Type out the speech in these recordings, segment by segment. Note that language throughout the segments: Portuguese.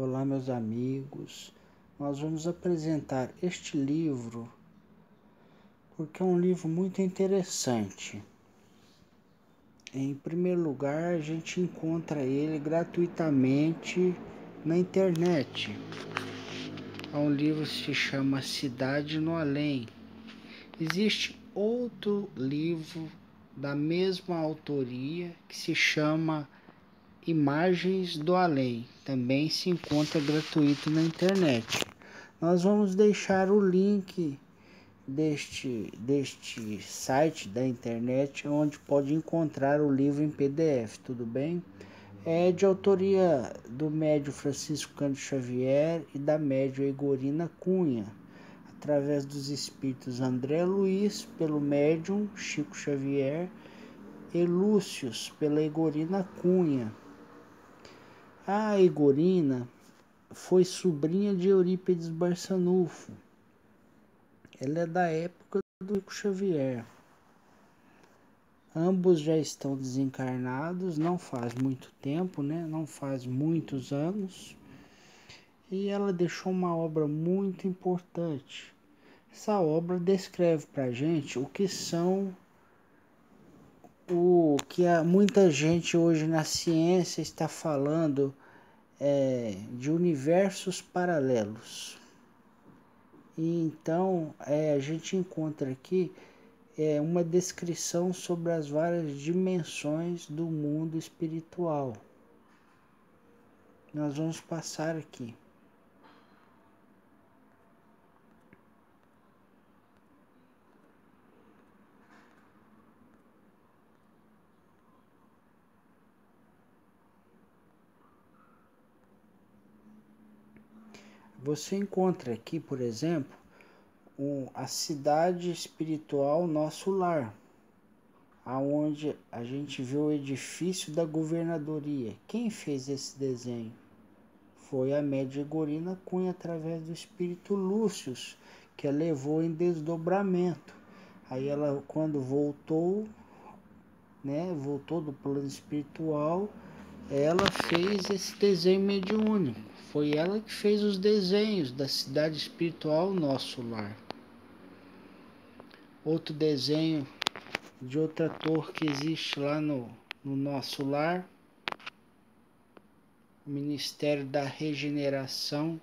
Olá, meus amigos. Nós vamos apresentar este livro porque é um livro muito interessante. Em primeiro lugar, a gente encontra ele gratuitamente na internet. É um livro que se chama Cidade no Além. Existe outro livro da mesma autoria que se chama Imagens do Além. Também se encontra gratuito na internet. Nós vamos deixar o link deste, deste site da internet onde pode encontrar o livro em PDF, tudo bem? É de autoria do médio Francisco Cândido Xavier e da médio Igorina Cunha, através dos espíritos André Luiz, pelo médium Chico Xavier, e Lúcius, pela Igorina Cunha. A Igorina foi sobrinha de Eurípides Barçanufo. Ela é da época do Chico Xavier. Ambos já estão desencarnados, não faz muito tempo, né? Não faz muitos anos. E ela deixou uma obra muito importante. Essa obra descreve para gente o que são o que muita gente hoje na ciência está falando é, de universos paralelos. E então é, a gente encontra aqui é, uma descrição sobre as várias dimensões do mundo espiritual. Nós vamos passar aqui. Você encontra aqui, por exemplo, um, a cidade espiritual Nosso Lar, aonde a gente vê o edifício da governadoria. Quem fez esse desenho? Foi a média Gorina Cunha através do espírito Lúcius, que a levou em desdobramento. Aí ela quando voltou, né, voltou do plano espiritual, ela fez esse desenho mediúnico. Foi ela que fez os desenhos da cidade espiritual Nosso Lar. Outro desenho de outra torre que existe lá no, no Nosso Lar. O Ministério da Regeneração.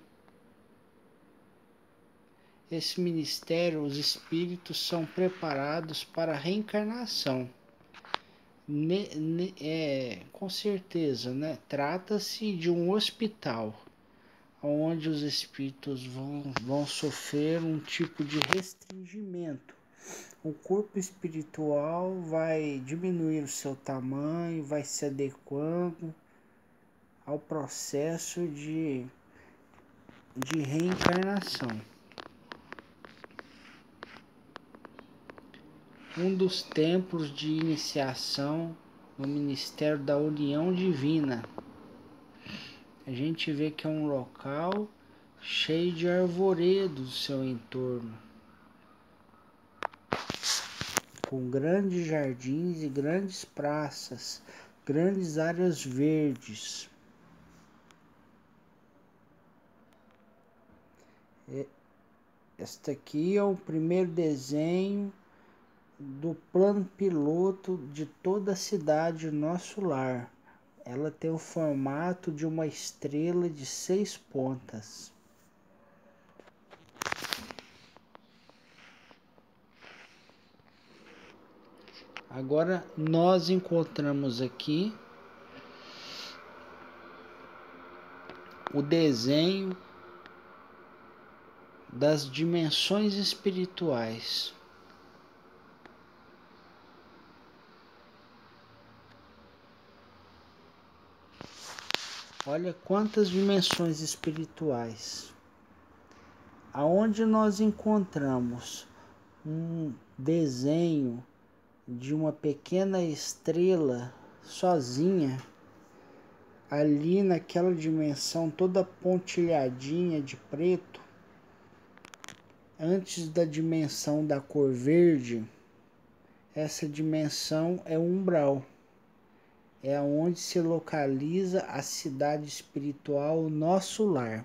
Esse ministério, os espíritos são preparados para a reencarnação. Ne, ne, é, com certeza, né? Trata-se de um hospital onde os espíritos vão, vão sofrer um tipo de restringimento. O corpo espiritual vai diminuir o seu tamanho, vai se adequando ao processo de, de reencarnação. Um dos templos de iniciação no Ministério da União Divina a gente vê que é um local cheio de arvoredos no seu entorno, com grandes jardins e grandes praças, grandes áreas verdes. Este aqui é o primeiro desenho do plano piloto de toda a cidade Nosso Lar ela tem o formato de uma estrela de seis pontas. Agora nós encontramos aqui o desenho das dimensões espirituais. Olha quantas dimensões espirituais. Aonde nós encontramos um desenho de uma pequena estrela sozinha, ali naquela dimensão toda pontilhadinha de preto, antes da dimensão da cor verde, essa dimensão é umbral. É onde se localiza a cidade espiritual Nosso Lar.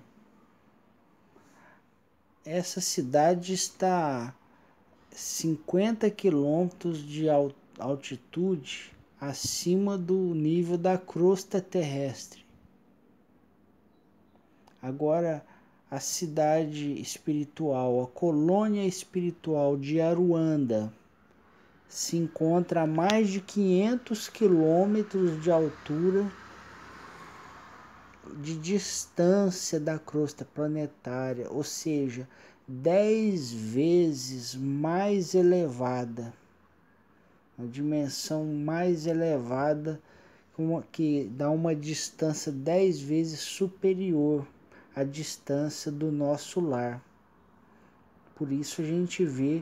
Essa cidade está a 50 quilômetros de altitude acima do nível da crosta terrestre. Agora, a cidade espiritual, a colônia espiritual de Aruanda, se encontra a mais de 500 quilômetros de altura de distância da crosta planetária, ou seja, 10 vezes mais elevada, a dimensão mais elevada que dá uma distância 10 vezes superior à distância do nosso lar. Por isso a gente vê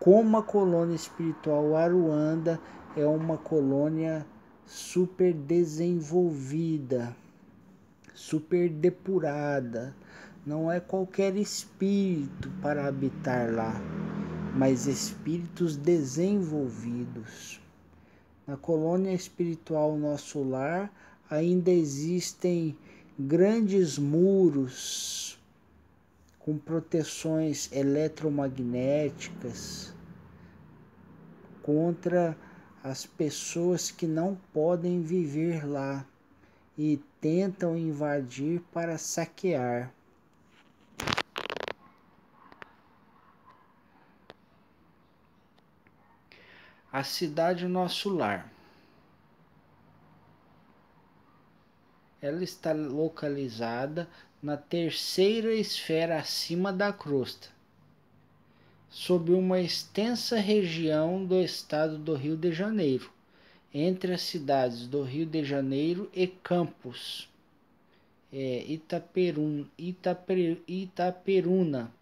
como a colônia espiritual Aruanda é uma colônia super desenvolvida, super depurada. Não é qualquer espírito para habitar lá, mas espíritos desenvolvidos. Na colônia espiritual Nosso Lar ainda existem grandes muros com proteções eletromagnéticas contra as pessoas que não podem viver lá e tentam invadir para saquear. A cidade Nosso Lar. Ela está localizada na terceira esfera acima da crosta, sob uma extensa região do estado do Rio de Janeiro, entre as cidades do Rio de Janeiro e Campos, é, Itaperum, Itaper, Itaperuna,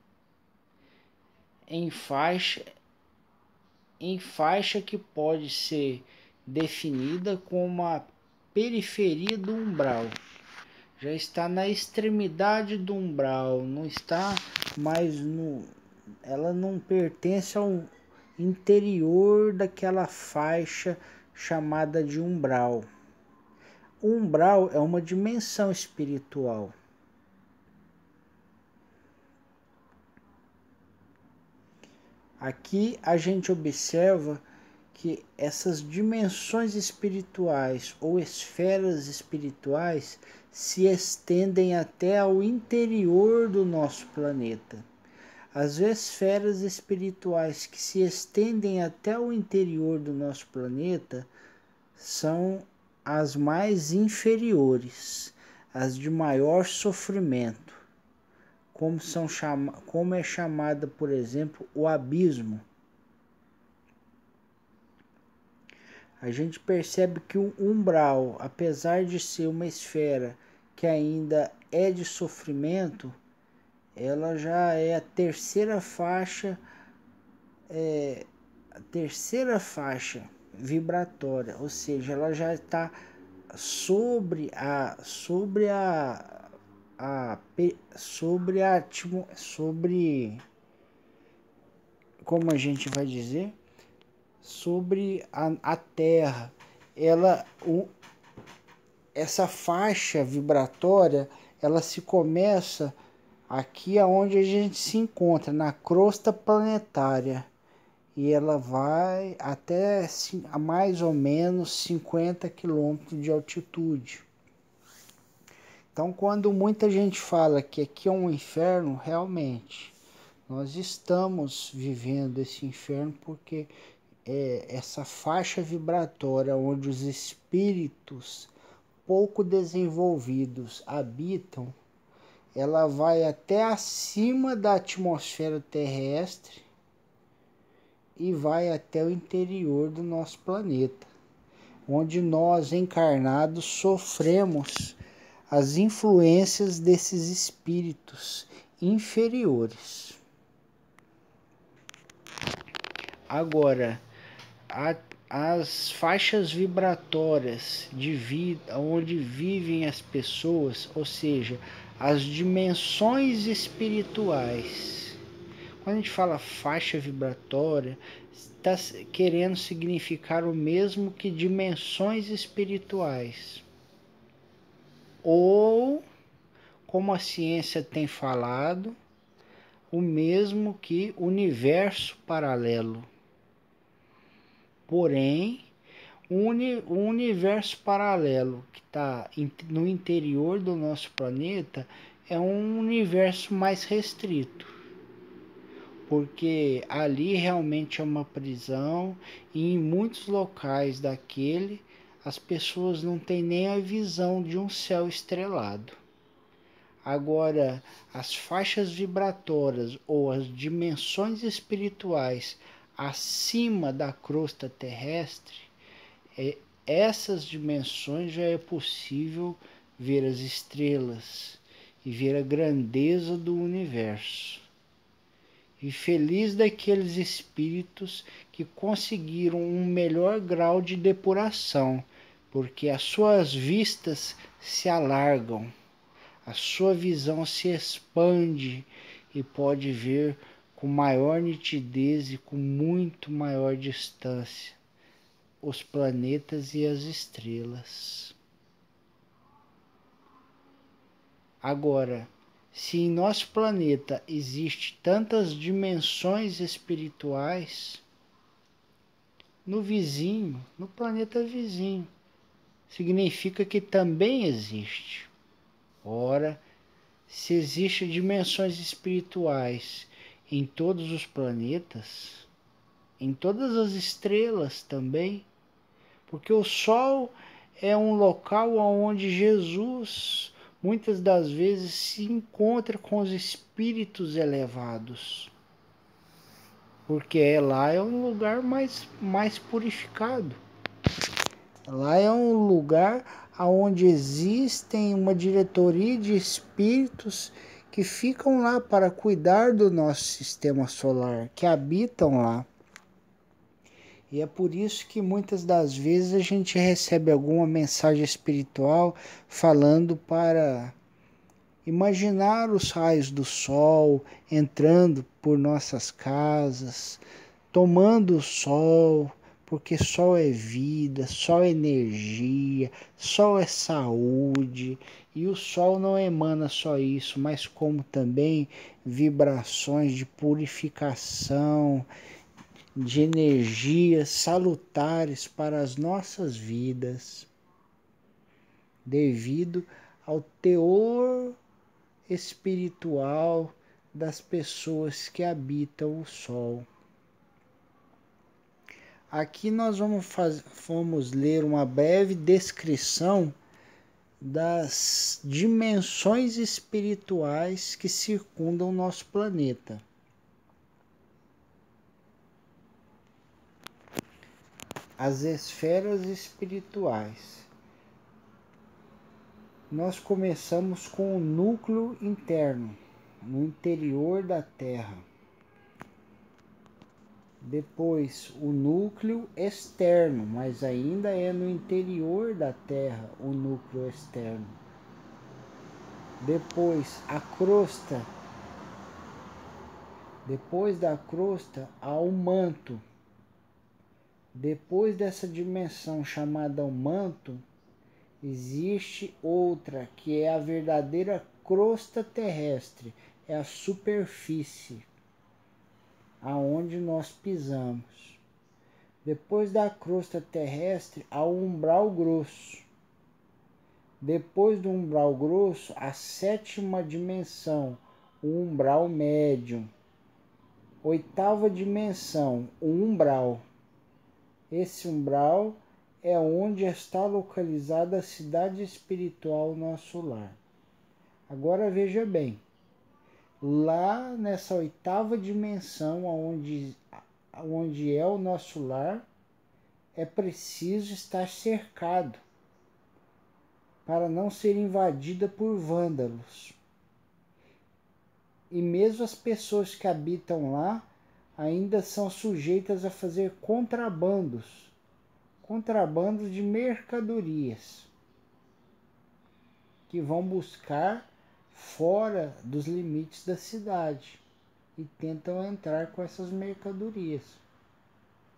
em faixa, em faixa que pode ser definida como a periferia do umbral já está na extremidade do umbral, não está mais no. Ela não pertence ao interior daquela faixa chamada de umbral. O umbral é uma dimensão espiritual. Aqui a gente observa que essas dimensões espirituais ou esferas espirituais se estendem até ao interior do nosso planeta. As esferas espirituais que se estendem até o interior do nosso planeta são as mais inferiores, as de maior sofrimento, como, são chama como é chamada, por exemplo, o abismo a gente percebe que o umbral, apesar de ser uma esfera que ainda é de sofrimento, ela já é a terceira faixa, é, a terceira faixa vibratória, ou seja, ela já está sobre a sobre a, a sobre a sobre como a gente vai dizer sobre a, a Terra. Ela, o, essa faixa vibratória, ela se começa aqui aonde a gente se encontra, na crosta planetária. E ela vai até a mais ou menos 50 quilômetros de altitude. Então, quando muita gente fala que aqui é um inferno, realmente, nós estamos vivendo esse inferno porque é essa faixa vibratória onde os espíritos pouco desenvolvidos habitam, ela vai até acima da atmosfera terrestre e vai até o interior do nosso planeta, onde nós encarnados sofremos as influências desses espíritos inferiores. Agora, a, as faixas vibratórias de vida onde vivem as pessoas, ou seja, as dimensões espirituais, Quando a gente fala faixa vibratória, está querendo significar o mesmo que dimensões espirituais. Ou, como a ciência tem falado, o mesmo que universo paralelo. Porém, um, um universo paralelo que está no interior do nosso planeta é um universo mais restrito. Porque ali realmente é uma prisão e em muitos locais daquele as pessoas não têm nem a visão de um céu estrelado. Agora, as faixas vibratórias ou as dimensões espirituais acima da crosta terrestre, é, essas dimensões já é possível ver as estrelas e ver a grandeza do universo. E feliz daqueles espíritos que conseguiram um melhor grau de depuração, porque as suas vistas se alargam a sua visão se expande e pode ver com maior nitidez e com muito maior distância os planetas e as estrelas. Agora, se em nosso planeta existe tantas dimensões espirituais, no vizinho, no planeta vizinho, significa que também existe. Ora, se existem dimensões espirituais em todos os planetas, em todas as estrelas também, porque o Sol é um local onde Jesus muitas das vezes se encontra com os espíritos elevados. Porque lá é um lugar mais, mais purificado. Lá é um lugar onde existem uma diretoria de espíritos que ficam lá para cuidar do nosso sistema solar, que habitam lá. E é por isso que muitas das vezes a gente recebe alguma mensagem espiritual falando para imaginar os raios do sol entrando por nossas casas, tomando o sol, porque sol é vida, sol é energia, sol é saúde, e o sol não emana só isso, mas como também vibrações de purificação, de energias salutares para as nossas vidas, devido ao teor espiritual das pessoas que habitam o sol. Aqui nós vamos, faz, vamos ler uma breve descrição das dimensões espirituais que circundam nosso planeta. As esferas espirituais. Nós começamos com o núcleo interno, no interior da Terra depois, o núcleo externo, mas ainda é no interior da Terra o núcleo externo. Depois, a crosta. Depois da crosta, há o manto. Depois dessa dimensão chamada o manto, existe outra que é a verdadeira crosta terrestre, é a superfície aonde nós pisamos. Depois da crosta terrestre, há o umbral grosso. Depois do umbral grosso, a sétima dimensão, o umbral médium. Oitava dimensão, o umbral. Esse umbral é onde está localizada a cidade espiritual nosso lar. Agora veja bem, lá nessa oitava dimensão, onde, onde é o nosso lar, é preciso estar cercado para não ser invadida por vândalos. E mesmo as pessoas que habitam lá ainda são sujeitas a fazer contrabandos, contrabandos de mercadorias que vão buscar fora dos limites da cidade. e tentam entrar com essas mercadorias.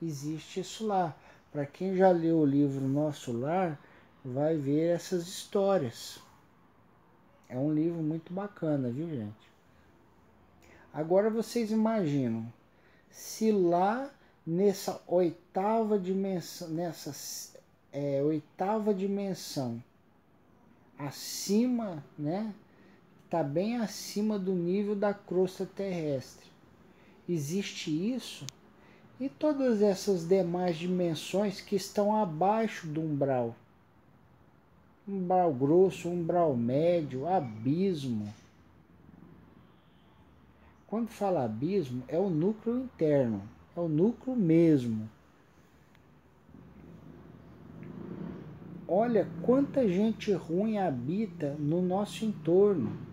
Existe isso lá. Para quem já leu o livro Nosso Lar, vai ver essas histórias. É um livro muito bacana, viu, gente? Agora vocês imaginam se lá nessa oitava dimensão, nessa é, oitava dimensão, acima, né? Está bem acima do nível da crosta terrestre. Existe isso e todas essas demais dimensões que estão abaixo do umbral. Umbral grosso, umbral médio, abismo. Quando fala abismo, é o núcleo interno, é o núcleo mesmo. Olha quanta gente ruim habita no nosso entorno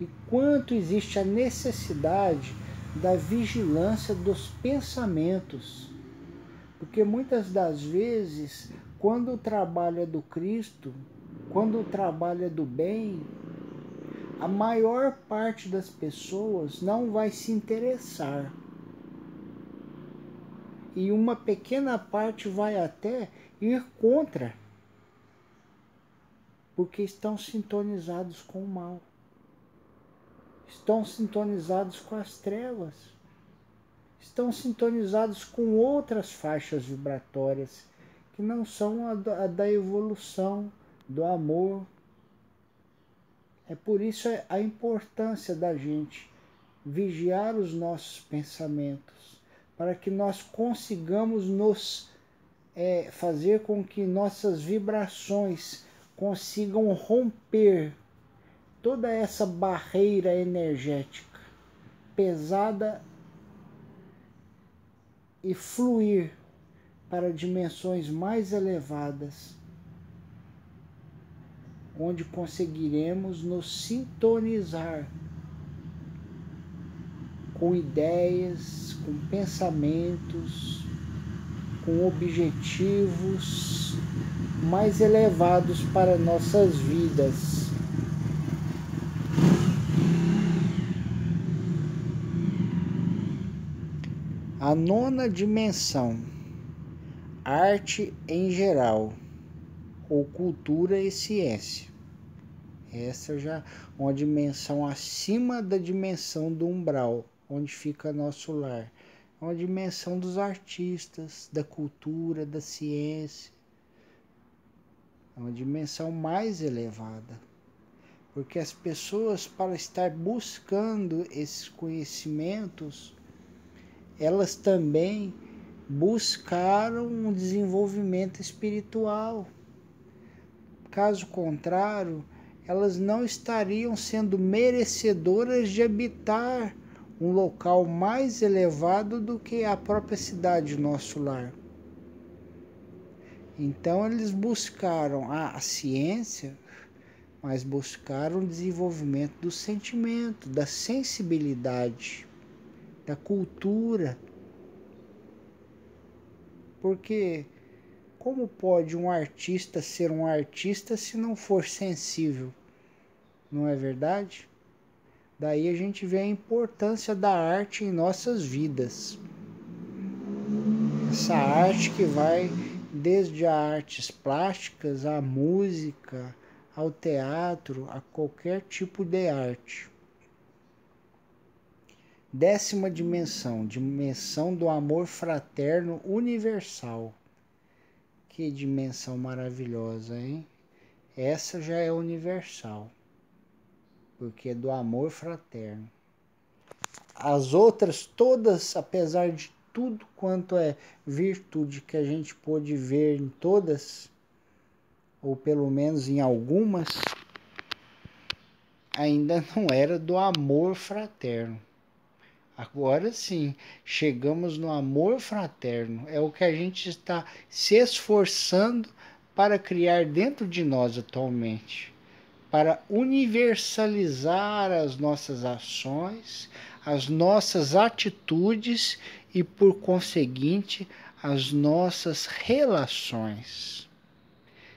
e quanto existe a necessidade da vigilância dos pensamentos. Porque muitas das vezes, quando o trabalho é do Cristo, quando o trabalho é do bem, a maior parte das pessoas não vai se interessar. E uma pequena parte vai até ir contra porque estão sintonizados com o mal. Estão sintonizados com as trevas. Estão sintonizados com outras faixas vibratórias que não são a da evolução, do amor. É por isso a importância da gente vigiar os nossos pensamentos, para que nós consigamos nos é, fazer com que nossas vibrações consigam romper toda essa barreira energética pesada e fluir para dimensões mais elevadas, onde conseguiremos nos sintonizar com ideias, com pensamentos, com objetivos mais elevados para nossas vidas. A nona dimensão, arte em geral, ou cultura e ciência. Essa já é uma dimensão acima da dimensão do umbral, onde fica nosso lar. É uma dimensão dos artistas, da cultura, da ciência é uma dimensão mais elevada. Porque as pessoas, para estar buscando esses conhecimentos, elas também buscaram um desenvolvimento espiritual. Caso contrário, elas não estariam sendo merecedoras de habitar um local mais elevado do que a própria cidade, nosso lar. Então eles buscaram a, ciência, mas buscaram o desenvolvimento do sentimento, da sensibilidade, da cultura. Porque como pode um artista ser um artista se não for sensível? Não é verdade? Daí a gente vê a importância da arte em nossas vidas. Essa arte que vai desde a artes plásticas, à música, ao teatro, a qualquer tipo de arte. Décima dimensão, dimensão do amor fraterno universal. Que dimensão maravilhosa, hein? Essa já é universal, porque é do amor fraterno. As outras todas, apesar de tudo quanto é virtude que a gente pôde ver em todas, ou pelo menos em algumas, ainda não era do amor fraterno. Agora sim, chegamos no amor fraterno. É o que a gente está se esforçando para criar dentro de nós atualmente, para universalizar as nossas ações, as nossas atitudes e, por conseguinte, as nossas relações.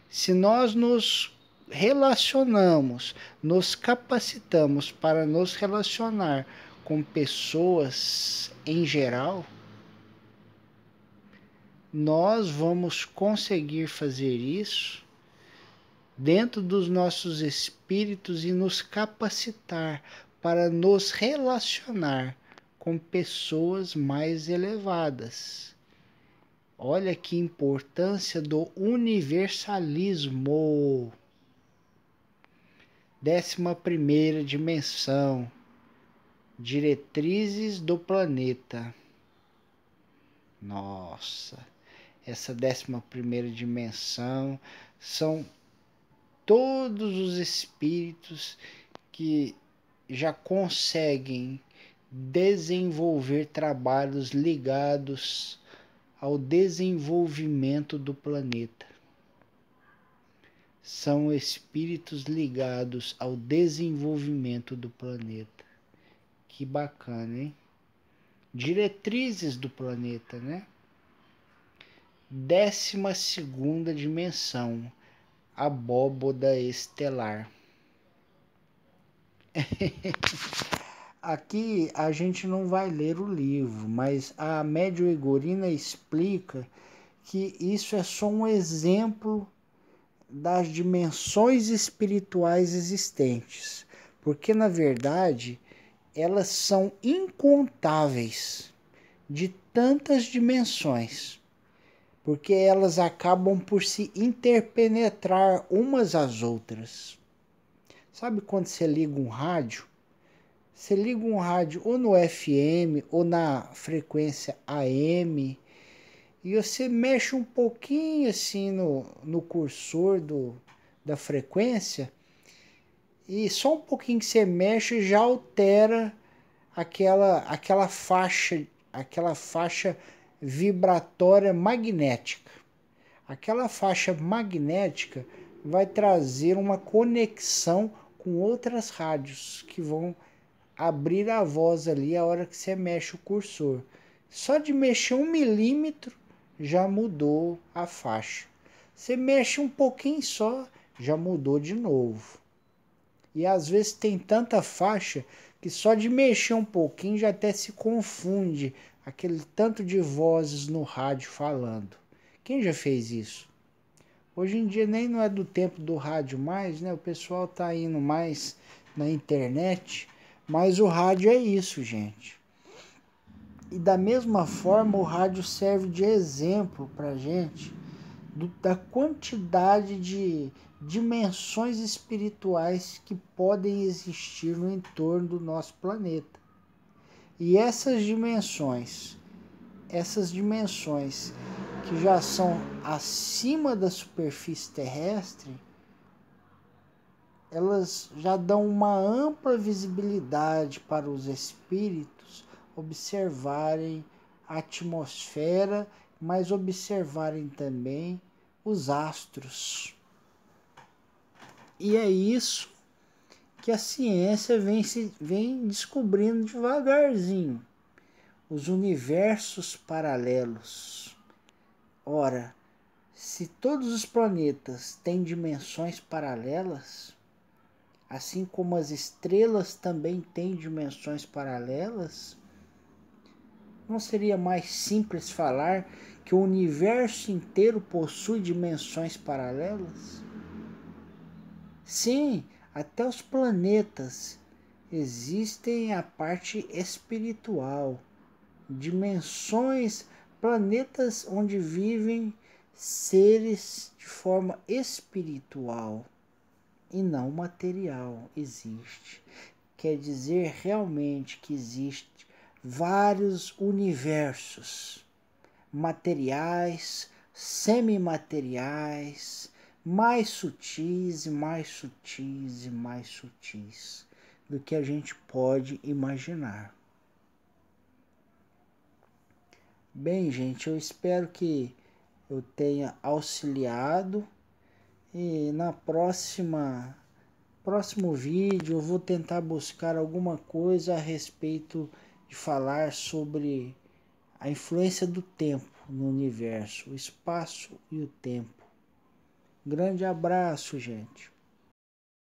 Se nós nos relacionamos, nos capacitamos para nos relacionar com pessoas em geral, nós vamos conseguir fazer isso dentro dos nossos espíritos e nos capacitar para nos relacionar com pessoas mais elevadas. Olha que importância do universalismo. Décima primeira dimensão. Diretrizes do planeta. Nossa, essa décima primeira dimensão são todos os espíritos que já conseguem desenvolver trabalhos ligados ao desenvolvimento do planeta. São espíritos ligados ao desenvolvimento do planeta. Que bacana, hein? Diretrizes do planeta, né? Décima segunda dimensão, abóboda estelar. Aqui a gente não vai ler o livro, mas a Médio Egorina explica que isso é só um exemplo das dimensões espirituais existentes, porque na verdade elas são incontáveis de tantas dimensões, porque elas acabam por se interpenetrar umas às outras. Sabe quando você liga um rádio você liga um rádio ou no FM ou na frequência AM e você mexe um pouquinho assim no, no cursor do, da frequência e só um pouquinho que você mexe já altera aquela, aquela faixa aquela faixa vibratória magnética. Aquela faixa magnética vai trazer uma conexão com outras rádios que vão abrir a voz ali a hora que você mexe o cursor. Só de mexer um milímetro já mudou a faixa. Você mexe um pouquinho só, já mudou de novo. E às vezes tem tanta faixa que só de mexer um pouquinho já até se confunde aquele tanto de vozes no rádio falando. Quem já fez isso? Hoje em dia nem não é do tempo do rádio mais, né? O pessoal tá indo mais na internet mas o rádio é isso, gente. E da mesma forma, o rádio serve de exemplo para gente do, da quantidade de dimensões espirituais que podem existir no entorno do nosso planeta. E essas dimensões, essas dimensões que já são acima da superfície terrestre, elas já dão uma ampla visibilidade para os espíritos observarem a atmosfera, mas observarem também os astros. E é isso que a ciência vem, se, vem descobrindo devagarzinho. Os universos paralelos. Ora, se todos os planetas têm dimensões paralelas, assim como as estrelas também têm dimensões paralelas? Não seria mais simples falar que o universo inteiro possui dimensões paralelas? Sim, até os planetas existem a parte espiritual, dimensões, planetas onde vivem seres de forma espiritual e não material existe. Quer dizer realmente que existe vários universos materiais, semimateriais, mais sutis e mais sutis e mais sutis do que a gente pode imaginar. Bem, gente, eu espero que eu tenha auxiliado e na próxima próximo vídeo eu vou tentar buscar alguma coisa a respeito de falar sobre a influência do tempo no universo, o espaço e o tempo. Grande abraço, gente.